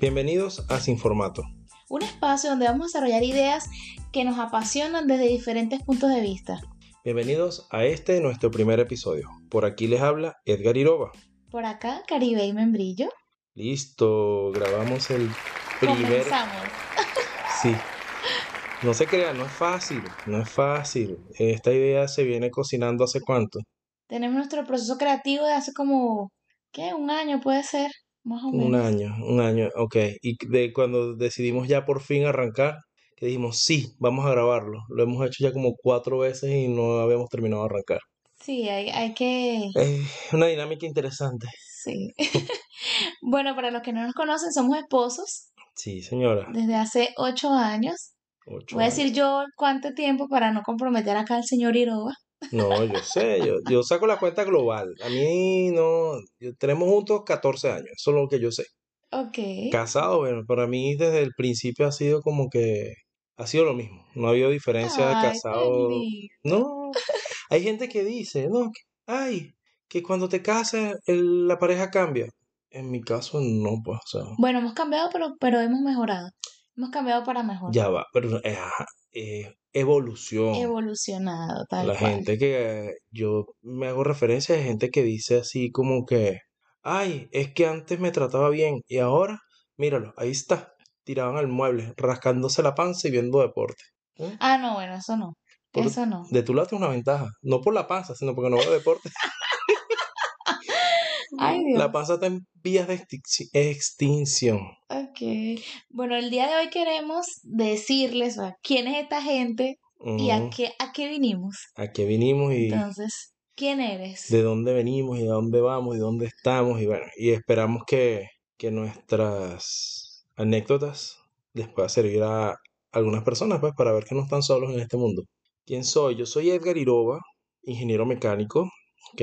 Bienvenidos a Sin Formato. Un espacio donde vamos a desarrollar ideas que nos apasionan desde diferentes puntos de vista. Bienvenidos a este nuestro primer episodio. Por aquí les habla Edgar Iroba. Por acá, Caribe y Membrillo. Listo, grabamos el primer. Comenzamos. Sí. No se crean, no es fácil, no es fácil. Esta idea se viene cocinando hace cuánto. Tenemos nuestro proceso creativo de hace como, ¿qué? Un año puede ser, más o menos. Un año, un año, ok. Y de cuando decidimos ya por fin arrancar, que dijimos, sí, vamos a grabarlo. Lo hemos hecho ya como cuatro veces y no habíamos terminado de arrancar. Sí, hay, hay que... Es una dinámica interesante. Sí. bueno, para los que no nos conocen, somos esposos Sí, señora. desde hace ocho años. Ocho Voy a decir yo cuánto tiempo para no comprometer acá al señor Iroba. No, yo sé, yo, yo saco la cuenta global. A mí no, yo- tenemos juntos 14 años, eso es lo que yo sé. Ok. Casado, bueno, para mí desde el principio ha sido como que ha sido lo mismo. No ha habido diferencia de casado. No, hay gente que dice, no, que, ay, que cuando te casas el- la pareja cambia. En mi caso no, pues, o sea, Bueno, hemos cambiado, pero, pero hemos mejorado. Hemos cambiado para mejor. ya va, pero eh, ajá, eh, evolución. Evolucionado, tal La cual. gente que yo me hago referencia de gente que dice así como que, ay, es que antes me trataba bien y ahora, míralo, ahí está, tiraban al mueble, rascándose la panza y viendo deporte. ¿Eh? Ah, no, bueno, eso no. Por- Eso no. De tu lado es una ventaja, no por la panza, sino porque no veo deporte. Ay, Dios. La panza está en vías de extinci- extinción. Ok. Bueno, el día de hoy queremos decirles sea, quién es esta gente y a qué, a qué vinimos. A qué vinimos y Entonces, ¿quién eres? de dónde venimos y de dónde vamos y dónde estamos y bueno, y esperamos que, que nuestras anécdotas les pueda servir a algunas personas pues para ver que no están solos en este mundo. ¿Quién soy? Yo soy Edgar Iroba, ingeniero mecánico, ¿ok?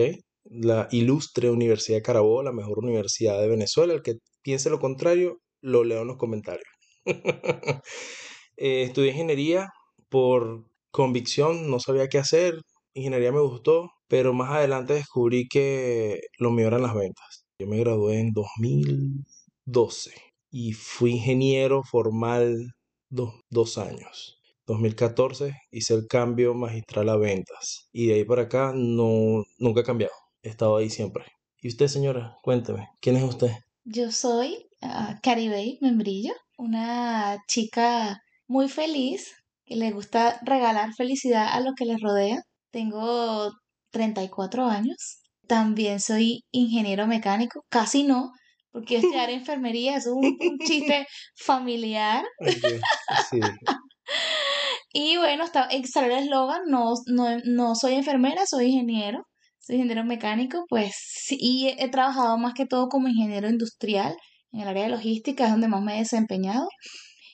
La ilustre Universidad de Carabobo, la mejor universidad de Venezuela. El que piense lo contrario, lo leo en los comentarios. Eh, estudié ingeniería por convicción, no sabía qué hacer, ingeniería me gustó, pero más adelante descubrí que lo mío eran las ventas. Yo me gradué en 2012 y fui ingeniero formal dos, dos años. 2014 hice el cambio magistral a ventas y de ahí para acá no, nunca he cambiado. Estado ahí siempre. ¿Y usted, señora? Cuénteme, ¿quién es usted? Yo soy ah, Caribey Membrillo, una chica muy feliz que le gusta regalar felicidad a lo que le rodea. Tengo 34 años. También soy ingeniero mecánico. Casi no, porque yo estudiar enfermería es un, un chiste familiar. Sí. Y bueno, está, salió el eslogan, no, no, no soy enfermera, soy ingeniero, soy ingeniero mecánico, pues sí, y he, he trabajado más que todo como ingeniero industrial en el área de logística, es donde más me he desempeñado.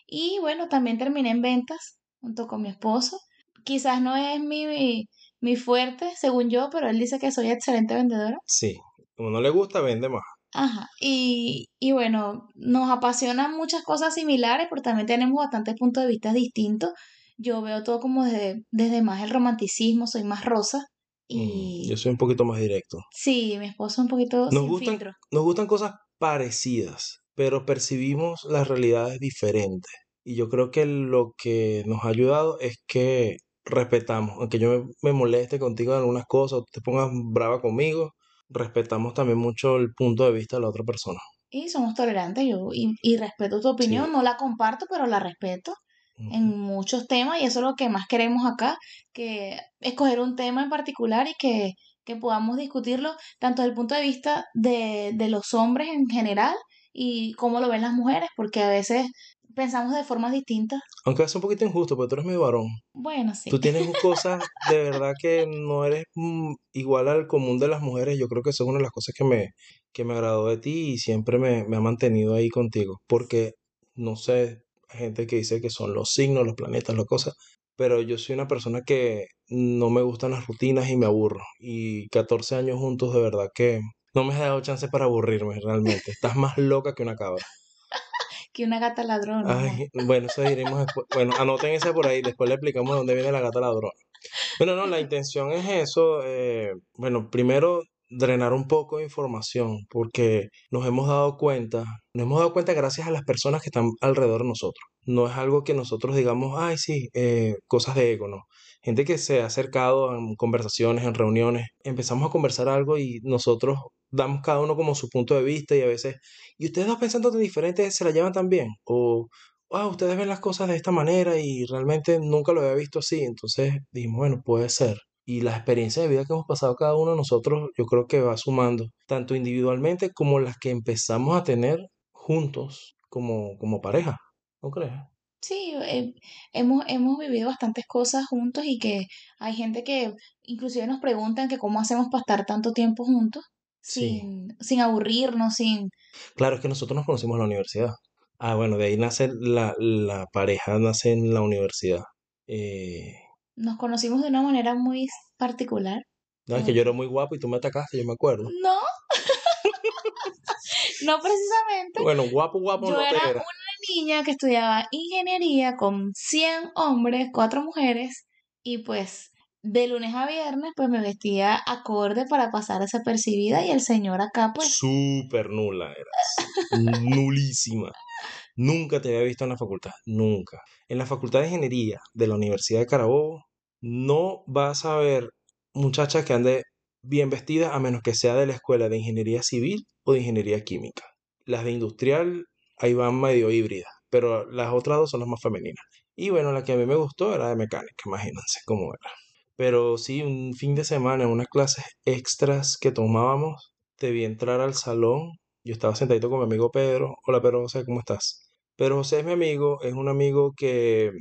Y bueno, también terminé en ventas junto con mi esposo. Quizás no es mi, mi, mi fuerte, según yo, pero él dice que soy excelente vendedora. Sí. Como no le gusta, vende más. Ajá, y, y bueno, nos apasionan muchas cosas similares, pero también tenemos bastantes puntos de vista distintos. Yo veo todo como desde, desde más el romanticismo, soy más rosa. Mm, Y Yo soy un poquito más directo. sí, mi esposo un poquito Nos sin gustan, filtro. nos gustan cosas parecidas, pero percibimos las realidades diferentes. Y yo creo que lo que nos ha ayudado es que respetamos, aunque yo me, me moleste contigo en algunas cosas, o te pongas brava conmigo, respetamos también mucho el punto de vista de la otra persona. Y somos tolerantes, yo, y, y respeto tu opinión, Sí. no la comparto, pero la respeto en muchos temas, y eso es lo que más queremos acá, que escoger un tema en particular y que, que podamos discutirlo tanto desde el punto de vista de, de los hombres en general y cómo lo ven las mujeres, porque a veces pensamos de formas distintas. Aunque es un poquito injusto, porque tú eres mi varón. Bueno, sí. Tú tienes cosas de verdad que no eres mm, igual al común de las mujeres. Yo creo que eso es una de las cosas que me, que me agradó de ti y siempre me, me ha mantenido ahí contigo. Porque, no sé, gente que dice que son los signos, los planetas, las cosas. Pero yo soy una persona que no me gustan las rutinas y me aburro. Y 14 años juntos, de verdad que no me has dado chance para aburrirme realmente. Estás más loca que una cabra. Que una gata ladrona. Ay, bueno, eso diremos después. Bueno, anoten ese por ahí, después le explicamos de dónde viene la gata ladrona. Bueno, no, la intención es eso. eh, bueno, primero drenar un poco de información, porque nos hemos dado cuenta, nos hemos dado cuenta gracias a las personas que están alrededor de nosotros. No es algo que nosotros digamos, ay, sí, eh, cosas de ego, no. Gente que se ha acercado en conversaciones, en reuniones, empezamos a conversar algo y nosotros damos cada uno como su punto de vista y a veces, y ustedes dos pensando tan diferente, se la llevan tan bien, o wow, ustedes ven las cosas de esta manera y realmente nunca lo había visto así. Entonces dijimos, bueno, puede ser. Y la experiencia de vida que hemos pasado cada uno de nosotros, yo creo que va sumando, tanto individualmente como las que empezamos a tener juntos como, como pareja. ¿No crees? Sí, eh, hemos, hemos vivido bastantes cosas juntos y que hay gente que inclusive nos preguntan que cómo hacemos para estar tanto tiempo juntos Sí. sin, sin aburrirnos, sin... Claro, es que nosotros nos conocimos en la universidad. Ah, bueno, de ahí nace la, la pareja, nace en la universidad. Eh, Nos conocimos de una manera muy particular. no, es que Eh, yo era muy guapo y tú me atacaste, yo me acuerdo. no, no precisamente. Bueno, guapo, guapo Yo no era era. una niña que estudiaba ingeniería con 100 hombres, 4 mujeres, y pues de lunes a viernes pues me vestía acorde para pasar desapercibida y el señor acá pues Súper nula eras. Nulísima. Nunca te había visto en la facultad. Nunca. En la Facultad de Ingeniería de la Universidad de Carabobo no vas a ver muchachas que ande bien vestidas a menos que sea de la escuela de Ingeniería Civil o de Ingeniería Química. Las de Industrial ahí van medio híbridas, pero las otras dos son las más femeninas. Y bueno, la que a mí me gustó era de mecánica, imagínense cómo era. Pero sí, un fin de semana, en unas clases extras que tomábamos, te vi entrar al salón. Yo estaba sentadito con mi amigo Pedro. Hola Pedro José, ¿cómo estás? Pedro José es mi amigo, es un amigo que,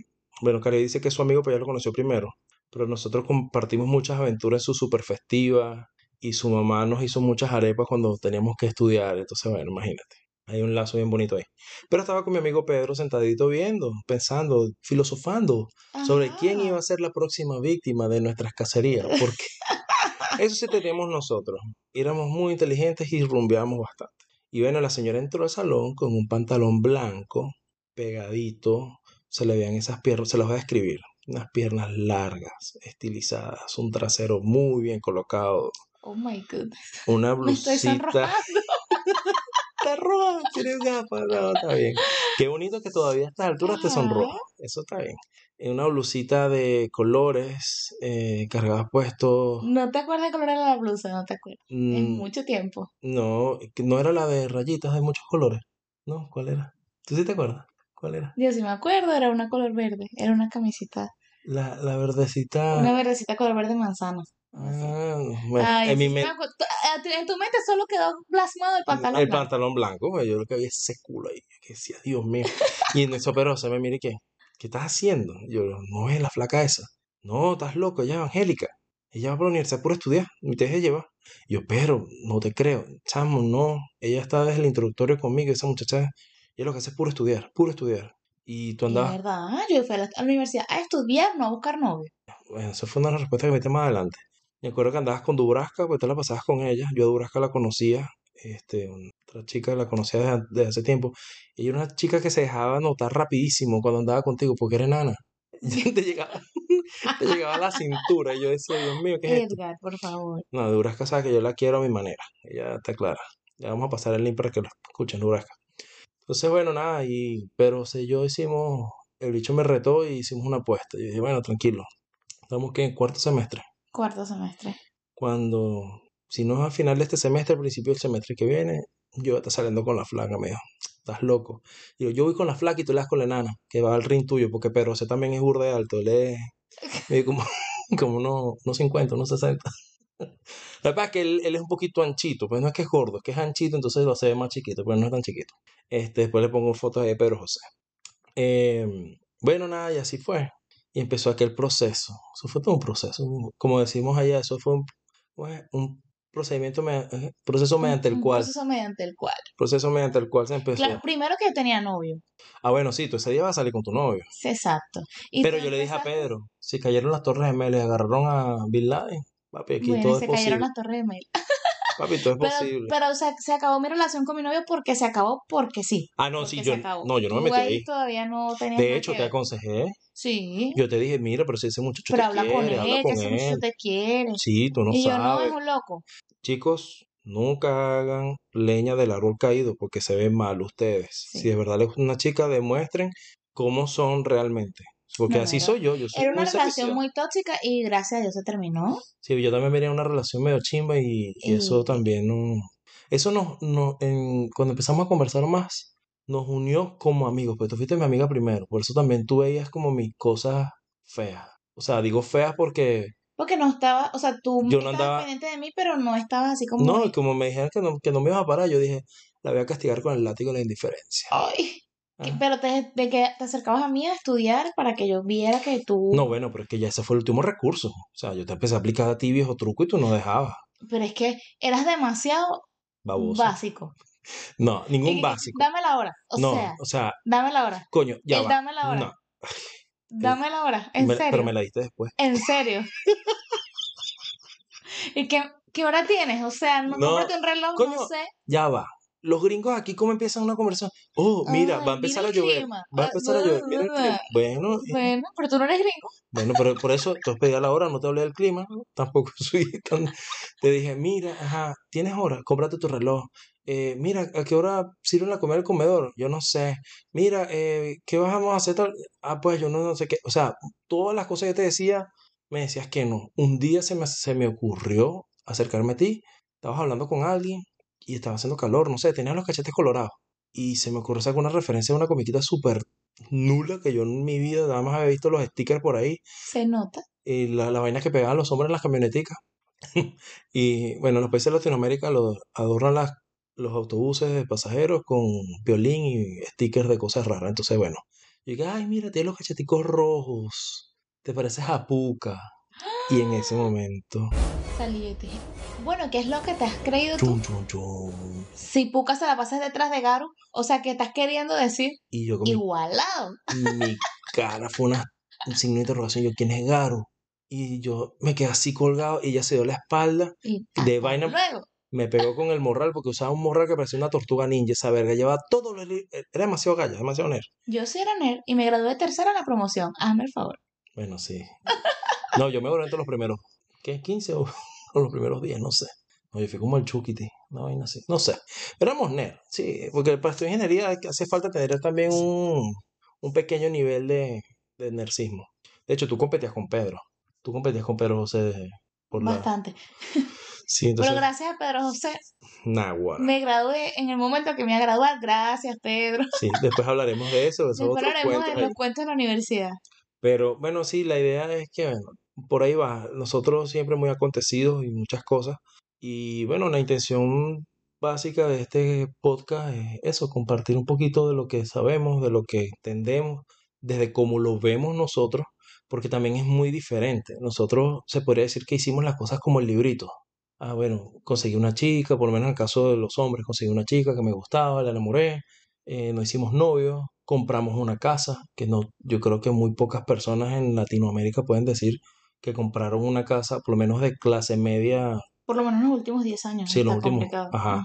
bueno, Cari dice que es su amigo, pero ya lo conoció primero. Pero nosotros compartimos muchas aventuras en su super festiva y su mamá nos hizo muchas arepas cuando teníamos que estudiar. Entonces, bueno, imagínate. Hay un lazo bien bonito ahí. Pero estaba con mi amigo Pedro sentadito viendo, pensando, filosofando sobre quién iba a ser la próxima víctima de nuestras cacerías, porque eso sí teníamos nosotros. Éramos muy inteligentes y rumbeábamos bastante. Y bueno, la señora entró al salón con un pantalón blanco, pegadito, se le veían esas piernas, se las voy a describir, unas piernas largas, estilizadas, un trasero muy bien colocado, Oh my goodness. una Me estoy blusita. Está roja, tienes gafas, no, está bien. Qué bonito que todavía a estas alturas te Ajá. sonroja, eso está bien. En una blusita de colores, eh, cargadas puestos, No te acuerdas de color era la blusa, no te acuerdas. Mm, mucho tiempo. no, no era la de rayitas de muchos colores, ¿no? ¿Cuál era? ¿Tú sí te acuerdas? ¿Cuál era? Yo sí me acuerdo, era una color verde, era una camisita, La, la una verdecita. verdecita color verde manzana. Ah, bueno, Ay, en mi me. Tu- En tu mente solo quedó plasmado el pantalón el blanco. pantalón blanco, pues, yo lo que había ese culo ahí, que decía, Dios mío. Y en eso, pero se me mire, ¿qué? ¿Qué estás haciendo? Yo, no es la flaca esa. No, estás loco, ella es evangélica. Ella va para la universidad por estudiar, y te deje llevar. Yo, pero, no te creo, chamo, no. Ella está desde el introductorio conmigo, esa muchacha, ella lo que hace es puro estudiar, puro estudiar. Y tú andabas, verdad, yo fui a la, a la universidad a estudiar, no a buscar novio. bueno, esa fue una de las respuestas que metí más adelante. Me acuerdo que andabas con Dubrasca, pues te la pasabas con ella. Yo a Dubrasca la conocía, este, otra chica la conocía desde, desde hace tiempo. Ella era una chica que se dejaba notar rapidísimo cuando andaba contigo, porque era enana. Te llegaba, te llegaba a la cintura. Y yo decía, Dios mío, ¿qué es esto? Edgar, por favor. No, Dubrasca sabe que yo la quiero a mi manera. Ella está clara. Ya vamos a pasar el link para que lo escuchen, Dubrasca. Entonces, bueno, nada, y pero o sea, yo hicimos, el bicho me retó y hicimos una apuesta. Y dije, bueno, tranquilo. Estamos que en cuarto semestre. Cuarto semestre. Cuando, si no es a final de este semestre, al principio del semestre que viene, yo voy a estar saliendo con la flaca, me dijo, estás loco. Digo, yo voy con la flaca y tú le das con la enana, que va al ring tuyo, porque Pedro ese también es burda de alto, él es, mide como, como unos, unos 50, unos 60. La verdad es que él, él es un poquito anchito, pues no es que es gordo, es que es anchito, entonces lo ve más chiquito, pero no es tan chiquito. Este, después le pongo fotos de Pedro José. Eh, bueno, nada, y así fue. Y empezó aquel proceso. Eso fue todo un proceso. Como decimos allá, eso fue un, un procedimiento, me- eh, proceso mediante el un cual, proceso mediante el cual. proceso mediante el cual se empezó. Claro, primero que yo tenía novio. Ah, bueno, sí, tú ese día vas a salir con tu novio. Sí, exacto. Y Pero yo le dije a. Pedro, si cayeron las torres gemelas y agarraron a Bin Laden, papi, aquí Bueno, todo es se cayeron posible. las torres de mail. Papi, todo es Pero, posible. pero se, se acabó mi relación con mi novio porque se acabó porque sí. Ah, no, sí, yo, no, yo no me metí ahí todavía no tenías De hecho, que te aconsejé. Sí, Yo te dije, mira, pero si ese muchacho pero te habla con quiere, habla él, que ese muchacho él. te quiere. Sí, tú no Y yo no, es sabes. un loco. chicos, nunca hagan leña del árbol caído porque se ven mal ustedes. Si Sí. de verdad les gusta una chica, demuestren cómo son realmente. Porque No, así soy yo, yo soy era una relación muy tóxica y gracias a Dios se terminó. Sí, yo también venía una relación medio chimba y, y eso también no... Eso nos, no, en, cuando empezamos a conversar más, nos unió como amigos, pues tú fuiste mi amiga primero, por eso también tú veías como mis cosas feas. O sea, digo feas porque porque no estaba, o sea, tú yo no estabas andaba, pendiente de mí, pero no estabas así como no, y como me dijeron que no, que no me iba a parar, yo dije, la voy a castigar con el látigo de la indiferencia. ay, que- Ah. pero te, de que te acercabas a mí a estudiar para que yo viera que No, tú, bueno, pero es que ya ese fue el último recurso. O sea, yo te empecé a aplicar a ti viejo truco y tú no dejabas, pero es que eras demasiado baboso. básico. No, ningún básico. dame la hora, o No, sea, o sea, dame la hora, coño, ya el va. dame la hora, No, eh, dame la hora, en me- pero serio, me la diste después. en serio. ¿Y qué, qué hora tienes? O sea, no No, cómprate un reloj, no sé. ya va. Los gringos aquí, ¿cómo empiezan una conversación? Oh, mira, va a empezar a llover. Va a Ah, empezar a llover. Mira el clima. Bueno, eh, Bueno, pero tú no eres gringo. bueno, pero por eso tú has pedido la hora, no te hablé del clima. Tampoco soy tan... Te dije, mira, ajá, tienes hora, cómprate tu reloj. Eh, mira, ¿a qué hora sirven la comida del comedor? Yo no sé. Mira, eh, ¿qué vamos a hacer? tal? Ah, pues yo no, no sé qué. O sea, todas las cosas que te decía, me decías que no. Un día se me, se me ocurrió acercarme a ti. Estabas hablando con alguien y estaba haciendo calor, no sé, tenías los cachetes colorados. Y se me ocurrió sacar una referencia de una comiquita súper nula que yo en mi vida nada más había visto los stickers por ahí Se nota. y la, la vaina que pegaban los hombres en las camioneticas. y bueno, en los países de Latinoamérica lo, adornan las, los autobuses de pasajeros con violín y stickers de cosas raras. Entonces, bueno, yo dije, ay, mira, tiene los cacheticos rojos, te pareces a Puka. Y en ese momento, Salí te dije, bueno, ¿qué es lo que te has creído tú? chum, chum, chum. Si Puka se la pasas detrás de Garo, o sea, ¿qué estás queriendo decir? Y yo con Igualado. mi cara fue una, un signo de interrogación. Yo, ¿quién es Garo? Y yo me quedé así colgado y ella se dio la espalda. Y De vaina luego. Me pegó con el morral porque usaba un morral que parecía una tortuga ninja. Esa verga llevaba todo. lo- Era demasiado galla, demasiado nerd. Yo sí era nerd y me gradué de tercera en la promoción. Hazme el favor. Bueno, sí. No, yo me gradué entre los primeros. ¿Qué? ¿15 o, o los primeros 10? No sé. No, yo fui como el Chuquiti. Una vaina así. No sé. Pero éramos nerd. Sí, porque para estudiar ingeniería hace falta tener también un, un pequeño nivel de, de nerdcismo. De hecho, tú competías con Pedro. Tú competías con Pedro José de- por la. Pero gracias a Pedro José, me gradué en el momento que me iba a graduar. Gracias, Pedro. Sí, después hablaremos de eso. Después hablaremos cuentos de los cuentos de la universidad. Pero bueno, sí, la idea es que, bueno, por ahí va. Nosotros siempre muy acontecidos y muchas cosas. Y bueno, la intención básica de este podcast es eso, compartir un poquito de lo que sabemos, de lo que entendemos, desde cómo lo vemos nosotros, porque también es muy diferente. Nosotros se podría decir que hicimos las cosas como el librito. Ah, bueno, conseguí una chica, por lo menos en el caso de los hombres, conseguí una chica que me gustaba, la enamoré, eh, nos hicimos novios, compramos una casa, que no, yo creo que muy pocas personas en Latinoamérica pueden decir que compraron una casa, por lo menos de clase media, Por lo menos en los últimos 10 años. sí, los últimos, complicado. ajá,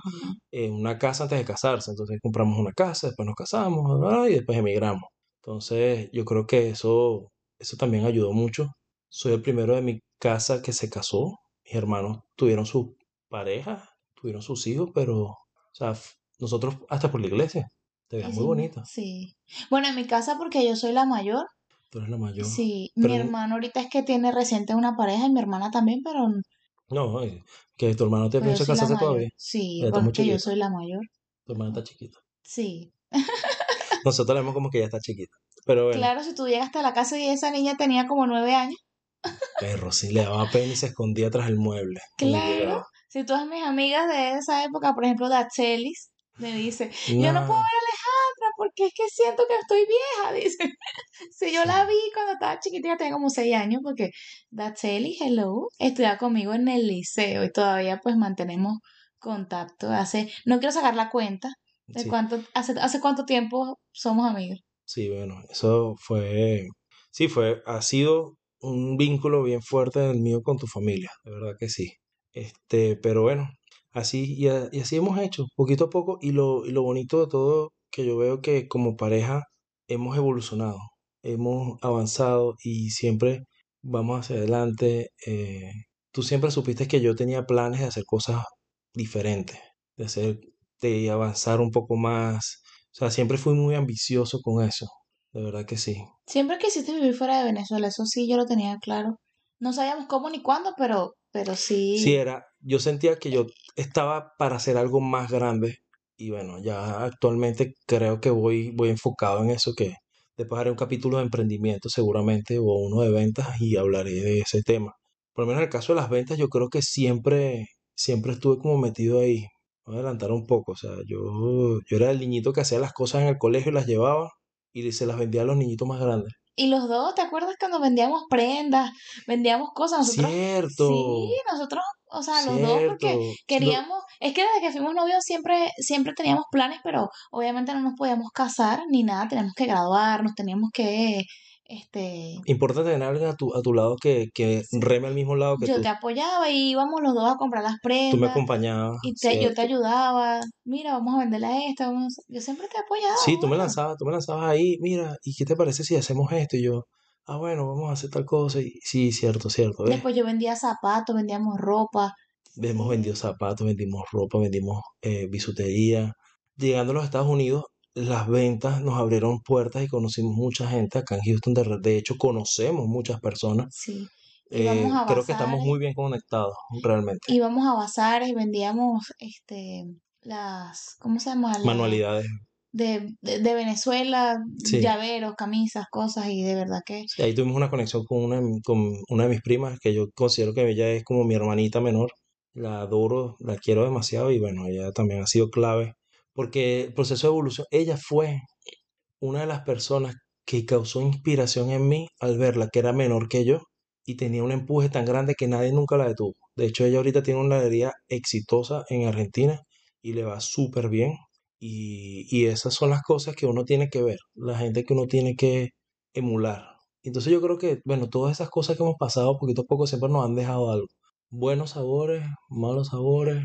eh, una casa antes de casarse, entonces compramos una casa, después nos casamos, ¿verdad? y después emigramos. Entonces, yo creo que eso, eso también ayudó mucho. Soy el primero de mi casa que se casó. Mis hermanos tuvieron su pareja, tuvieron sus hijos, pero, o sea, nosotros hasta por la iglesia. Te veías muy Hicimos- bonita. Sí. Bueno, en mi casa, porque yo soy la mayor, Tú eres la mayor. sí. Pero Mi hermano ahorita es que tiene reciente una pareja y mi hermana también, pero No, eh, que tu hermano te Pero piensa casarse todavía. Sí, Ya muy porque yo soy la mayor. Tu hermana está chiquita. Sí. Nosotros la vemos como que ya está chiquita. Pero bueno, Claro, si tú llegaste a la casa y esa niña tenía como nueve años. Perro, sí le daba pena y se escondía tras el mueble. Claro. Si todas mis amigas de esa época, por ejemplo, Dachelis, me dice, yo no puedo ver a Alejandra porque es que siento que estoy vieja, dice. Si yo la vi cuando estaba chiquitita, tenía como seis años, porque Dachelis, hello, estudia conmigo en el liceo y todavía pues mantenemos contacto. Hace, no quiero sacar la cuenta de Sí, cuánto, hace, hace cuánto tiempo somos amigos. sí, bueno, eso fue, sí, fue, ha sido un vínculo bien fuerte el mío con tu familia, de verdad que sí. Este, pero bueno, así, y, y así hemos hecho, poquito a poco, y lo, lo bonito de todo, que yo veo que como pareja hemos evolucionado, hemos avanzado y siempre vamos hacia adelante. eh, tú siempre supiste que yo tenía planes de hacer cosas diferentes, de hacer, de avanzar un poco más. O sea, siempre fui muy ambicioso con eso. De verdad que sí. Siempre quisiste vivir fuera de Venezuela, eso sí, yo lo tenía claro. No sabíamos cómo ni cuándo, pero, pero Sí, sí. era, yo sentía que yo estaba para hacer algo más grande y bueno, ya actualmente creo que voy, voy enfocado en eso, que después haré un capítulo de emprendimiento seguramente o uno de ventas y hablaré de ese tema. Por lo menos en el caso de las ventas, yo creo que siempre, siempre estuve como metido ahí. Voy a adelantar un poco, o sea, yo, yo era el niñito que hacía las cosas en el colegio y las llevaba y se las vendía a los niñitos más grandes. Y los dos, ¿te acuerdas cuando vendíamos prendas, vendíamos cosas? Nosotros, sí, Cierto, nosotros, o sea, los dos cierto. porque queríamos, es que desde que fuimos novios siempre, siempre teníamos planes, pero obviamente no nos podíamos casar ni nada, teníamos que graduarnos, teníamos que, este, Importa tener a alguien a tu, a tu lado que, que reme al mismo lado que yo tú. te apoyaba y íbamos los dos a comprar las Tú me prendas acompañabas, y te- yo te ayudaba, mira, vamos a venderla esta, vamos a- yo siempre te he apoyado, Sí, tú me lanzabas, tú me lanzabas ahí, mira, ¿y qué te parece si hacemos esto? Y yo, ah, bueno, vamos a hacer tal cosa. Y sí, cierto, cierto, ¿ves? Después yo vendía zapatos, vendíamos ropa, Hemos vendido zapatos, vendimos ropa, vendimos eh, bisutería. Llegando a los Estados Unidos, las ventas nos abrieron puertas y conocimos mucha gente acá en Houston. De, de hecho, conocemos muchas personas. sí. Eh, creo que estamos muy bien conectados, realmente. íbamos a bazares y vendíamos este las ¿cómo se llama? la Manualidades, de, de, de Venezuela, sí. llaveros, camisas, cosas y de verdad que Sí, ahí tuvimos una conexión con una, con una de mis primas, que yo considero que ella es como mi hermanita menor. La adoro, la quiero demasiado y bueno, ella también ha sido clave porque el proceso de evolución, ella fue una de las personas que causó inspiración en mí al verla, que era menor que yo y tenía un empuje tan grande que nadie nunca la detuvo. De hecho, ella ahorita tiene una heladería exitosa en Argentina y le va súper bien. Y, y esas son las cosas que uno tiene que ver, la gente que uno tiene que emular. Entonces yo creo que, bueno, todas esas cosas que hemos pasado poquito a poco siempre nos han dejado algo. Buenos sabores, malos sabores,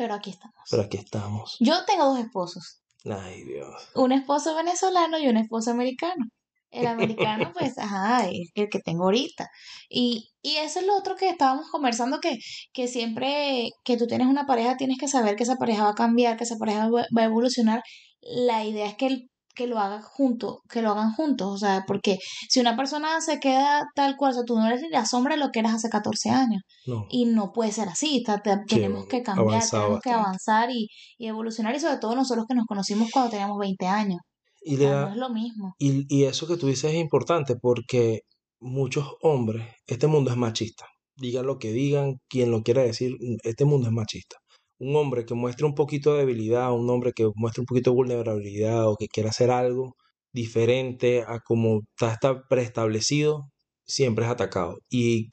pero aquí pero estamos. aquí estamos. Yo tengo dos esposos, Ay, Dios. un esposo venezolano y un esposo americano. El americano, pues, ajá, es el que tengo ahorita. Y, y eso es lo otro que estábamos conversando, que, que siempre que tú tienes una pareja, tienes que saber que esa pareja va a cambiar, que esa pareja va va a evolucionar. La idea es que, el- que lo hagan juntos, que lo hagan juntos. O sea, porque si una persona se queda tal cual, o sea, tú no eres ni la sombra de lo que eras hace 14 años. No, Y no puede ser así. tenemos que cambiar, tenemos que bastante. avanzar y, y evolucionar. Y sobre todo nosotros que nos conocimos cuando teníamos 20 años. Y no es lo mismo. Y, y eso que tú dices es importante porque muchos hombres, este mundo es machista. Digan lo que digan, quien lo quiera decir, este mundo es machista. Un hombre que muestre un poquito de debilidad, un hombre que muestre un poquito de vulnerabilidad o que quiera hacer algo diferente a como está, preestablecido, siempre es atacado. Y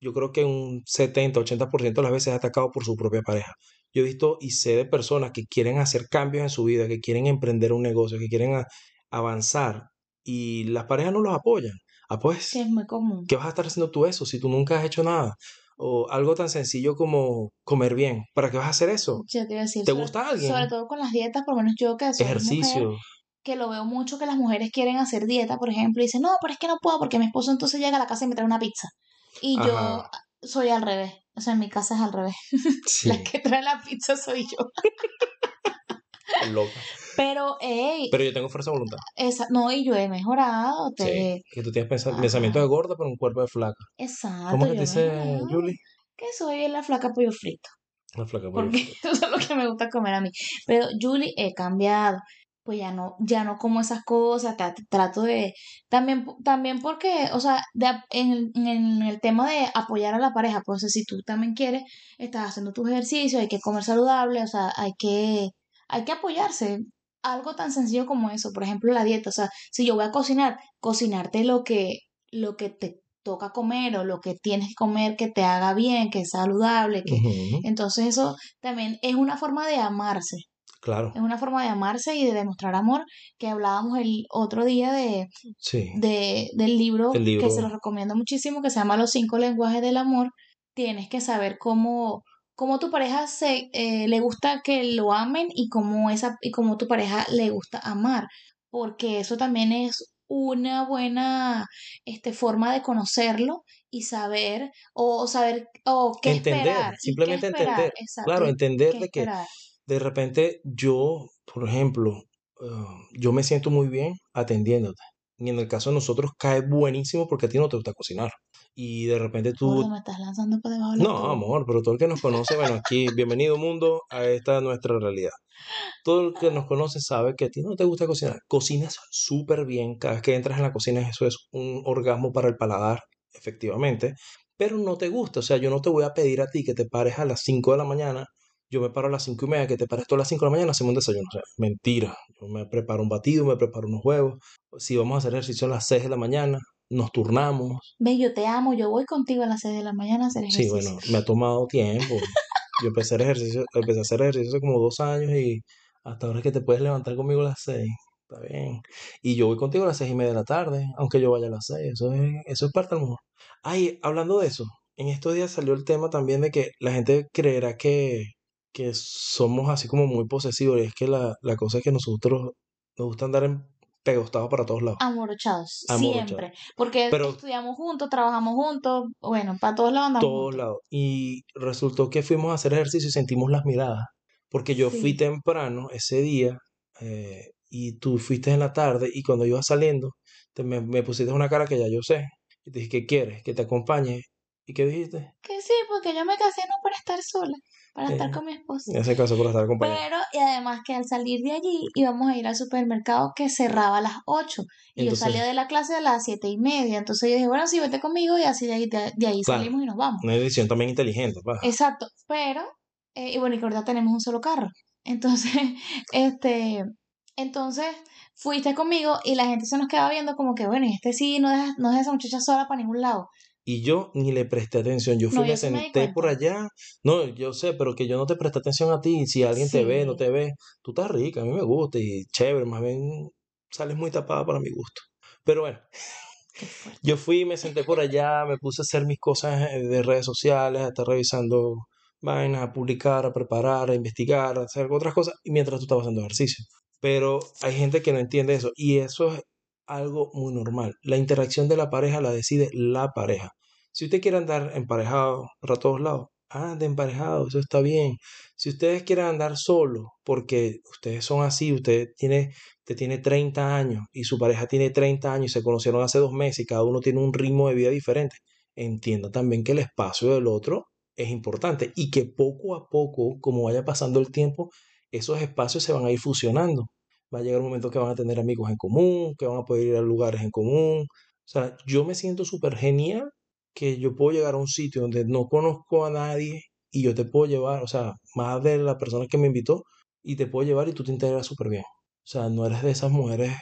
yo creo que un 70-80% de las veces es atacado por su propia pareja. Yo he visto y sé de personas que quieren hacer cambios en su vida, que quieren emprender un negocio, que quieren avanzar y las parejas no los apoyan. Ah, Que pues, es muy común. ¿qué vas a estar haciendo tú eso si tú nunca has hecho nada? O algo tan sencillo como comer bien. ¿Para qué vas a hacer eso? Yo te iba a decir, ¿Te sobre, gusta sobre alguien? todo con las dietas, por lo menos yo que soy mujer, Ejercicio. que lo veo mucho que las mujeres quieren hacer dieta, por ejemplo, y dicen, no, pero es que no puedo porque mi esposo entonces llega a la casa y me trae una pizza. Y yo soy al revés. O sea, en mi casa es al revés. La sí, que trae la pizza soy yo. loca. Pero, hey, Pero yo tengo fuerza de voluntad. esa, no, y yo he mejorado. Sí, Te, que tú tienes ajá, pensamientos de gorda, pero un cuerpo de flaca. ¿Cómo exacto, es que te dice. Julie? Que soy la flaca pollo frito. La flaca pollo porque frito. eso es lo que me gusta comer a mí. Pero Julie, he cambiado. Pues ya no, ya no como esas cosas, tra- trato de, también, también porque, o sea, de en, el- en el tema de apoyar a la pareja, pues si tú también quieres, estás haciendo tus ejercicios, hay que comer saludable, o sea, hay que, hay que apoyarse. Algo tan sencillo como eso, por ejemplo, la dieta, o sea, si yo voy a cocinar, cocinarte lo que, lo que te toca comer o lo que tienes que comer que te haga bien, que es saludable, que, entonces eso también es una forma de amarse, Claro, es una forma de amarse y de demostrar amor que hablábamos el otro día de, sí. de del libro El que se lo libro, recomiendo muchísimo que se llama Los cinco lenguajes del amor. Tienes que saber cómo, cómo tu pareja se, eh, le gusta que lo amen y cómo esa, y cómo tu pareja le gusta amar, porque eso también es una buena este, forma de conocerlo y saber, o, saber, o qué entender, esperar. simplemente entender. claro, entender de que de repente yo, por ejemplo, ah, yo me siento muy bien atendiéndote. Y en el caso de nosotros cae buenísimo porque a ti no te gusta cocinar. Y de repente tú... me estás lanzando por debajo No, amor, pero todo el que nos conoce, bueno, aquí, bienvenido mundo a esta nuestra realidad. Todo el que nos conoce sabe que a ti no te gusta cocinar. Cocinas súper bien. Cada vez que entras en la cocina, eso es un orgasmo para el paladar, efectivamente. Pero no te gusta. O sea, yo no te voy a pedir a ti que te pares a las 5 de la mañana yo me paro a las cinco y media, que te pares todas las 5 de la mañana, hacemos un desayuno. O sea, mentira. Yo me preparo un batido, me preparo unos huevos. Si vamos a hacer ejercicio a las 6 de la mañana, nos turnamos. Ve, yo te amo, yo voy contigo a las 6 de la mañana a hacer ejercicio. Sí, bueno, me ha tomado tiempo. Yo empecé a hacer ejercicio, empecé a hacer ejercicio hace como dos años y hasta ahora es que te puedes levantar conmigo a las 6. Está bien. Y yo voy contigo a las 6 y media de la tarde, aunque yo vaya a las 6. Eso es, eso es parte del mundo. Ay, hablando de eso, en estos días salió el tema también de que la gente creerá que que somos así como muy posesivos. Y es que la, la cosa es que nosotros nos gusta andar en pegostados para todos lados. Amorochados, siempre. Porque estudiamos juntos, trabajamos juntos, bueno, para todos lados andamos. Todos lados. Y resultó que fuimos a hacer ejercicio y sentimos las miradas. Porque yo fui temprano ese día eh, y tú fuiste en la tarde y cuando iba saliendo te, me, me pusiste una cara que ya yo sé. Y te dije, ¿qué quieres? ¿Que te acompañe? ¿Y qué dijiste? Que sí, porque yo me casé no para estar sola para estar con mi esposo. En ese caso, para estar acompañado. Pero, y además que al salir de allí íbamos a ir al supermercado que cerraba a las 8. Y yo salía de la clase a las siete y media. Entonces yo dije, bueno, sí, vete conmigo y así de ahí, de, ahí salimos y nos vamos. Una decisión también inteligente, pa. Exacto. Pero, eh, y bueno, y que ahorita tenemos un solo carro. Entonces, este, entonces fuiste conmigo y la gente se nos quedaba viendo como que, bueno, y este sí no deja, no deja a esa muchacha sola para ningún lado. Y yo ni le presté atención. Yo fui, me senté por allá. No, yo sé, pero que yo no te presté atención a ti. Si alguien te ve, no te ve, tú estás rica, a mí me gusta y chévere. Más bien sales muy tapada para mi gusto. Pero bueno, yo fui, me senté por allá, me puse a hacer mis cosas eh, de redes sociales, a estar revisando vainas, a publicar, a preparar, a investigar, a hacer otras cosas, y mientras tú estabas haciendo ejercicio. Pero hay gente que no entiende eso, y eso es algo muy normal. La interacción de la pareja la decide la pareja. Si usted quiere andar emparejado para todos lados, ande emparejado, eso está bien. Si ustedes quieren andar solo, porque ustedes son así, usted tiene, usted tiene 30 años y su pareja tiene 30 años y se conocieron hace dos meses y cada uno tiene un ritmo de vida diferente, entienda también que el espacio del otro es importante y que poco a poco, como vaya pasando el tiempo, esos espacios se van a ir fusionando va a llegar un momento que van a tener amigos en común, que van a poder ir a lugares en común. O sea, yo me siento súper genial que yo puedo llegar a un sitio donde no conozco a nadie y yo te puedo llevar, o sea, más de la persona que me invitó, y te puedo llevar y tú te integras súper bien. O sea, no eres de esas mujeres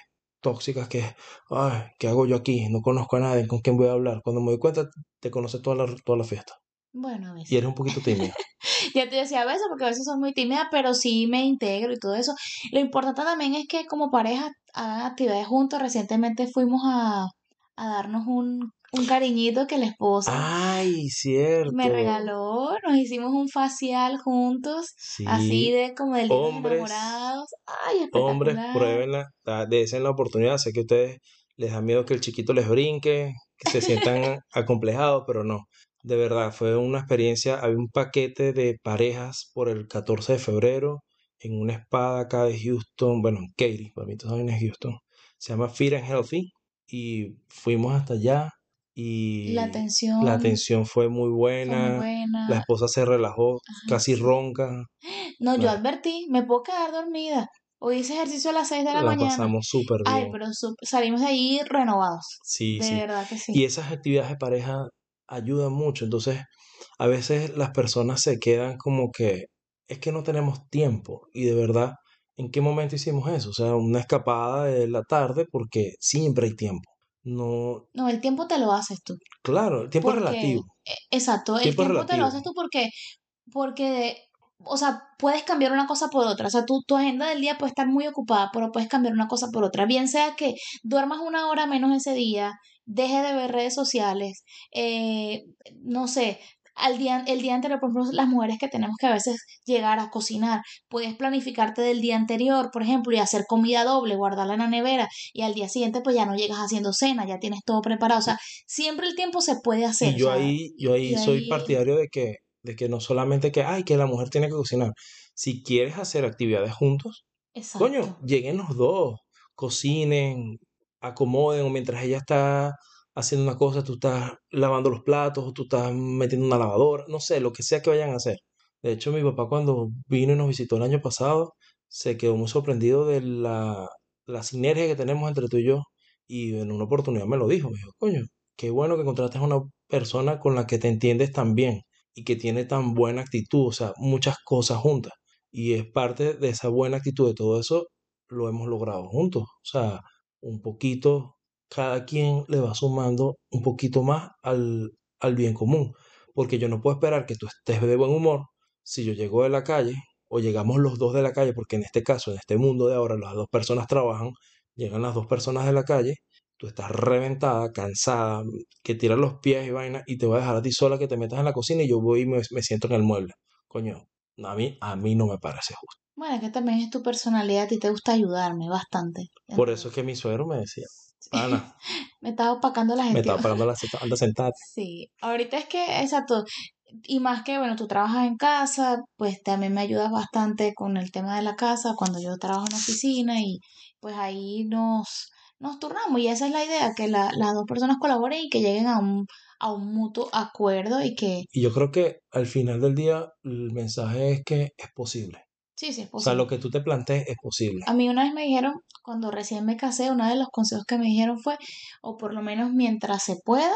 tóxicas que, ay, ¿qué hago yo aquí? No conozco a nadie, ¿con quién voy a hablar? Cuando me doy cuenta, te conoces toda la, toda la fiesta. Bueno, a veces. Y eres un poquito tímida. ya te decía a veces, porque a veces soy muy tímida, pero sí me integro y todo eso. Lo importante también es que como pareja hagan actividades juntos. Recientemente fuimos a, a darnos un, un cariñito que la esposa Ay, cierto. me regaló. Nos hicimos un facial juntos, así de como del día enamorados. Ay, Hombres, pruébenla, desen la oportunidad. Sé que a ustedes les da miedo que el chiquito les brinque, que se sientan acomplejados, pero no. De verdad, fue una experiencia. Había un paquete de parejas por el 14 de febrero en una espada acá de Houston, bueno, Katy, para mí también es Houston. Se llama Fear and Healthy y fuimos hasta allá y la atención, la atención fue muy buena. La esposa se relajó, casi ronca. No, yo advertí, me puedo quedar dormida. Hoy hice ejercicio a las 6 de la, mañana. La pasamos súper bien. Ay, pero salimos de ahí renovados. Sí, de sí. verdad que sí. Y esas actividades de pareja ayuda mucho. Entonces, a veces las personas se quedan como que es que no tenemos tiempo. Y de verdad, ¿en qué momento hicimos eso? O sea, una escapada de la tarde porque siempre hay tiempo. No. No, el tiempo te lo haces tú. Claro, el tiempo es relativo. E, exacto, el tiempo, te lo haces tú porque, porque, o sea, puedes cambiar una cosa por otra. O sea, tu, tu agenda del día puede estar muy ocupada, pero puedes cambiar una cosa por otra. Bien sea que duermas una hora menos ese día, deje de ver redes sociales, eh, no sé, al día, el día anterior, por ejemplo, las mujeres que tenemos que a veces llegar a cocinar, puedes planificarte del día anterior, por ejemplo, y hacer comida doble, guardarla en la nevera, y al día siguiente pues ya no llegas haciendo cena, ya tienes todo preparado. O sea, siempre el tiempo se puede hacer. Y yo o sea, ahí, yo ahí soy ahí, partidario de que, de que no solamente que, ay, que la mujer tiene que cocinar. Si quieres hacer actividades juntos, coño, lleguen los dos, cocinen, acomoden, o mientras ella está haciendo una cosa, tú estás lavando los platos, o tú estás metiendo una lavadora, no sé, lo que sea que vayan a hacer. De hecho, mi papá cuando vino y nos visitó el año pasado, se quedó muy sorprendido de la, la sinergia que tenemos entre tú y yo. Y en una oportunidad me lo dijo, me dijo, coño, qué bueno que encontraste a una persona con la que te entiendes tan bien y que tiene tan buena actitud, o sea, muchas cosas juntas. Y es parte de esa buena actitud, de todo eso, lo hemos logrado juntos. O sea, un poquito, cada quien le va sumando un poquito más al, al bien común. Porque yo no puedo esperar que tú estés de buen humor si yo llego de la calle o llegamos los dos de la calle, porque en este caso, en este mundo de ahora, las dos personas trabajan, llegan las dos personas de la calle, tú estás reventada, cansada, que tiras los pies y vaina, y te voy a dejar a ti sola que te metas en la cocina y yo voy y me, me siento en el mueble. Coño, a mí, a mí no me parece justo. Bueno, es que también es tu personalidad, a ti te gusta ayudarme bastante. Por eso es que mi suegro me decía, Ana, me estás opacando la me gestión. estaba pagando la anda sentada. Sí, ahorita es que, exacto, y más que, bueno, tú trabajas en casa, pues también me ayudas bastante con el tema de la casa cuando yo trabajo en la oficina y pues ahí nos, nos turnamos y esa es la idea, que la- las dos personas colaboren y que lleguen a un, a un mutuo acuerdo y que Y yo creo que al final del día el mensaje es que es posible. Sí, sí es O sea, lo posible. que tú te plantees es posible. A mí una vez me dijeron, cuando recién me casé, uno de los consejos que me dijeron fue, o por lo menos mientras se pueda,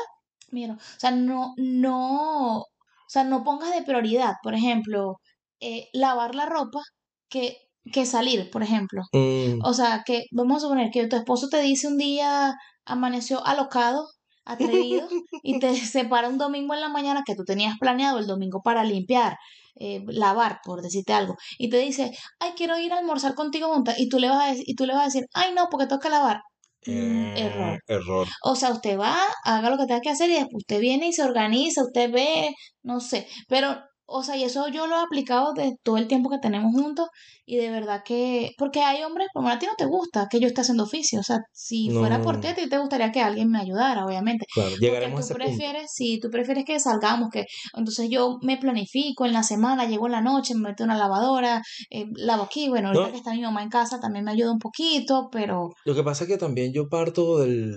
mira, o sea, no, no, o sea, no pongas de prioridad, por ejemplo, eh, lavar la ropa que, que salir, por ejemplo. Mm, O sea, que vamos a suponer que tu esposo te dice un día amaneció alocado, atrevido, y te separa un domingo en la mañana que tú tenías planeado el domingo para limpiar, eh, lavar, por decirte algo, y te dice, ay, quiero ir a almorzar contigo, monta, y tú le vas a decir, y tú le vas a decir, ay, no, porque tengo que lavar. Mm, eh, error. error. O sea, usted va, haga lo que tenga que hacer y después usted viene y se organiza, usted ve, no sé, pero, o sea, y eso yo lo he aplicado de todo el tiempo que tenemos juntos y de verdad que, porque hay hombres, como a ti no te gusta que yo esté haciendo oficio, o sea, si fuera por ti, a ti te gustaría que alguien me ayudara, obviamente, claro, porque llegaremos a tú ese punto. prefieres, si tú prefieres que salgamos, que entonces yo me planifico en la semana, llego en la noche, me meto en una lavadora, eh, lavo aquí, bueno, ahorita que está mi mamá en casa también me ayuda un poquito, pero lo que pasa es que también yo parto del...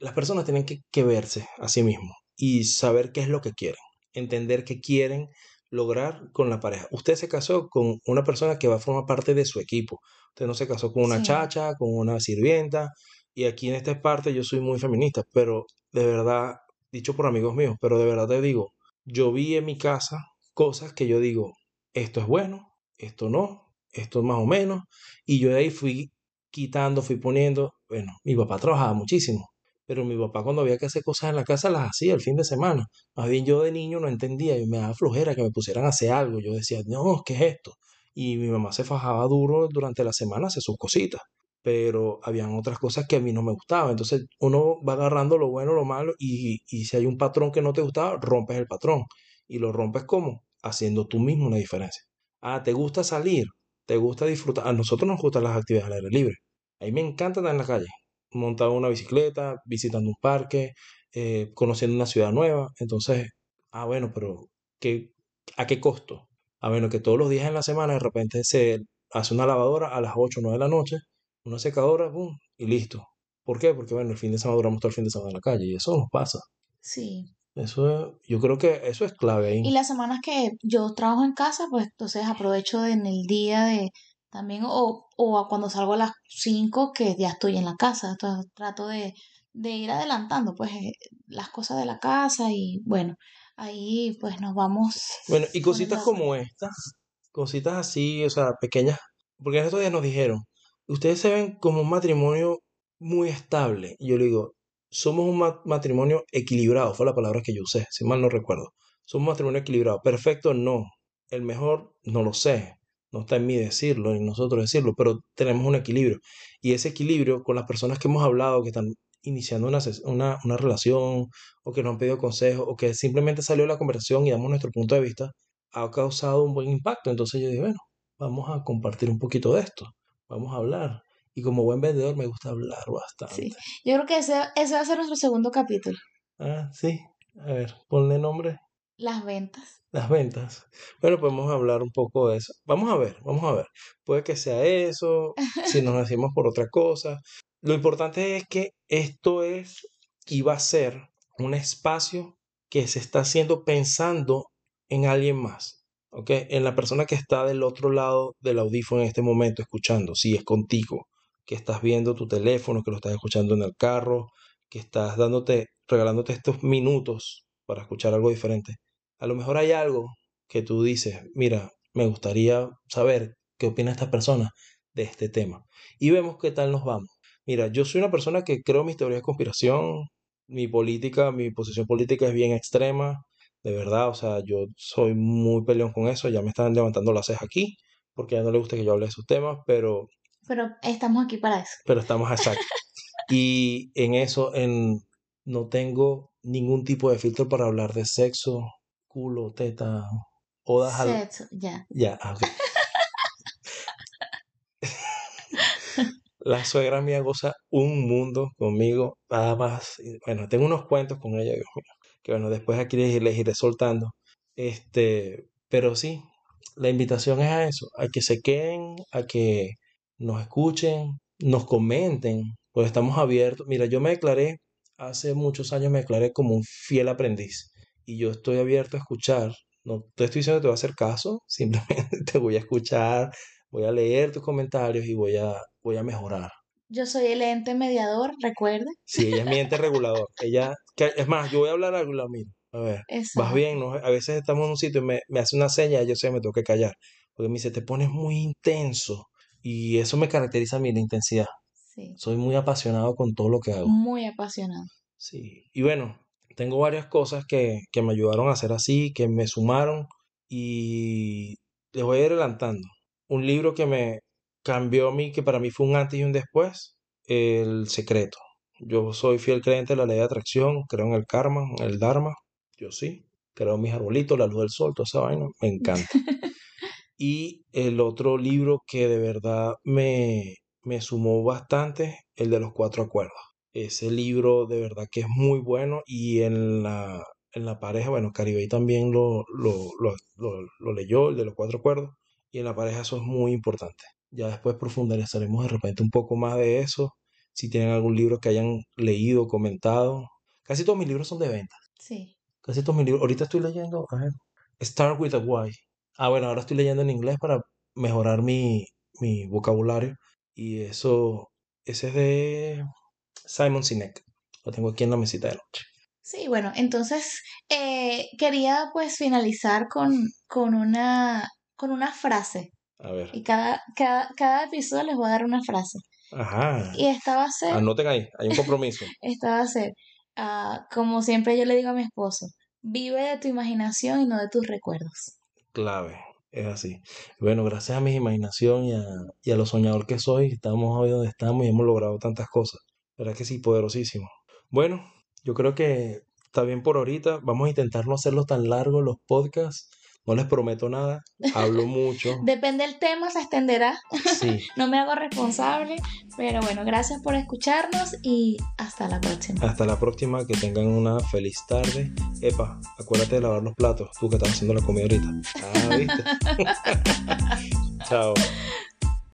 Las personas tienen que, que verse a sí mismos y saber qué es lo que quieren, entender qué quieren lograr con la pareja. Usted se casó con una persona que va a formar parte de su equipo. Usted no se casó con una sí, chacha, con una sirvienta. Y aquí en esta parte yo soy muy feminista, pero de verdad, dicho por amigos míos, pero de verdad te digo, yo vi en mi casa cosas que yo digo, esto es bueno, esto no, esto más o menos. Y yo de ahí fui quitando, fui poniendo. Bueno, mi papá trabajaba muchísimo, pero mi papá cuando había que hacer cosas en la casa las hacía el fin de semana. Más bien yo de niño no entendía y me daba flojera que me pusieran a hacer algo. Yo decía, no, ¿qué es esto? Y mi mamá se fajaba duro durante la semana a hacer sus cositas. Pero habían otras cosas que a mí no me gustaban. Entonces uno va agarrando lo bueno, lo malo y, y si hay un patrón que no te gustaba, rompes el patrón. ¿Y lo rompes cómo? Haciendo tú mismo una diferencia. Ah, ¿te gusta salir? ¿Te gusta disfrutar? A nosotros nos gustan las actividades al aire libre. A mí me encanta estar en la calle, montar una bicicleta, visitando un parque, eh, conociendo una ciudad nueva. Entonces, ah, bueno, pero ¿qué, ¿a qué costo? Ah, bueno, que todos los días en la semana de repente se hace una lavadora a las 8 o 9 de la noche, una secadora, boom, y listo. ¿Por qué? Porque, bueno, el fin de semana duramos todo el fin de semana en la calle y eso nos pasa. sí. Eso es- yo creo que eso es clave ahí. Y las semanas que yo trabajo en casa, pues entonces aprovecho de- en el día de también, o, o a cuando salgo a las 5 que ya estoy en la casa. Entonces trato de, de ir adelantando pues eh, las cosas de la casa y bueno, ahí pues nos vamos Bueno, y cositas como estas, cositas así, o sea, pequeñas, porque en estos días nos dijeron, ustedes se ven como un matrimonio muy estable. Y yo le digo, somos un ma- matrimonio equilibrado, fue la palabra que yo usé, si mal no recuerdo. Somos un matrimonio equilibrado. Perfecto, no. El mejor, no lo sé. No está en mí decirlo, ni nosotros decirlo, pero tenemos un equilibrio. Y ese equilibrio con las personas que hemos hablado, que están iniciando una, una, una relación o que nos han pedido consejos o que simplemente salió la conversación y damos nuestro punto de vista, ha causado un buen impacto. Entonces yo dije, bueno, vamos a compartir un poquito de esto, vamos a hablar. Y como buen vendedor me gusta hablar bastante. Sí, yo creo que ese, ese va a ser nuestro segundo capítulo. Ah, sí. A ver, ponle nombre. Las ventas. Las ventas. Bueno, podemos hablar un poco de eso. Vamos a ver, vamos a ver. Puede que sea eso, si nos decimos por otra cosa. Lo importante es que esto es y va a ser un espacio que se está haciendo pensando en alguien más. ¿Ok? En la persona que está del otro lado del audífono en este momento escuchando, si es contigo, que estás viendo tu teléfono, que lo estás escuchando en el carro, que estás dándote, regalándote estos minutos para escuchar algo diferente. A lo mejor hay algo que tú dices, mira, me gustaría saber qué opina esta persona de este tema. Y vemos qué tal nos vamos. Mira, yo soy una persona que creo mis teorías de conspiración, mi política, mi posición política es bien extrema, de verdad, o sea, yo soy muy peleón con eso, ya me están levantando las cejas aquí, porque ya no le gusta que yo hable de esos temas, pero... Pero estamos aquí para eso. Pero estamos exacto. y en eso, en, no tengo ningún tipo de filtro para hablar de sexo, culo, teta, odas al... Sexo, ya. Ya, ah, ok. La suegra mía goza un mundo conmigo, nada más. Bueno, tengo unos cuentos con ella, Dios mío, que bueno, después aquí les, les iré soltando. Este, pero sí, la invitación es a eso, a que se queden, a que nos escuchen, nos comenten, pues estamos abiertos. Mira, yo me declaré, hace muchos años me declaré como un fiel aprendiz y yo estoy abierto a escuchar. No te estoy diciendo que te voy a hacer caso, simplemente te voy a escuchar, voy a leer tus comentarios y voy a, voy a mejorar. Yo soy el ente mediador, recuerde. Sí, ella es mi ente regulador. Ella, es más, yo voy a hablar algo, la miro. A ver, vas bien, ¿no? A veces estamos en un sitio y me, me hace una seña y yo sé, me tengo que callar. Porque me dice, te pones muy intenso. Y eso me caracteriza a mí, la intensidad. Sí. Soy muy apasionado con todo lo que hago. Muy apasionado. Sí. Y bueno, tengo varias cosas que, que me ayudaron a hacer así, que me sumaron. Y les voy a ir adelantando. Un libro que me, cambió a mí, que para mí fue un antes y un después, el secreto. Yo soy fiel creyente de la ley de atracción, creo en el karma, en el dharma, yo sí, creo en mis arbolitos, la luz del sol, toda esa vaina, me encanta. y el otro libro que de verdad me, me sumó bastante, el de los cuatro acuerdos. Ese libro de verdad que es muy bueno y en la, en la pareja, bueno, Caribe también lo, lo, lo, lo leyó, el de los cuatro acuerdos, y en la pareja eso es muy importante. Ya después profundizaremos de repente un poco más de eso. Si tienen algún libro que hayan leído, comentado. Casi todos mis libros son de ventas. Sí. Casi todos mis libros. Ahorita estoy leyendo, a ver, Start with a Why. Ah, bueno, ahora estoy leyendo en inglés para mejorar mi, mi vocabulario. Y eso, ese es de Simon Sinek. Lo tengo aquí en la mesita de noche. Sí, bueno, entonces eh, quería pues finalizar con, con, una, con una frase a ver. Y cada, cada, cada episodio les voy a dar una frase. Ajá. Y esta va a ser. Anoten ahí, hay un compromiso. esta va a ser, ah, como siempre yo le digo a mi esposo, vive de tu imaginación y no de tus recuerdos. Clave, es así. Bueno, gracias a mi imaginación y a, y a lo soñador que soy, estamos hoy donde estamos y hemos logrado tantas cosas. ¿Verdad que sí? Poderosísimo. Bueno, yo creo que está bien por ahorita. Vamos a intentar no hacerlos tan largos los podcasts no les prometo nada, hablo mucho. Depende del tema, se extenderá. Sí. no me hago responsable, pero bueno, gracias por escucharnos y hasta la próxima. Hasta la próxima, que tengan una feliz tarde. Epa, acuérdate de lavar los platos, tú que estás haciendo la comida ahorita. Ah, ¿viste? Chao.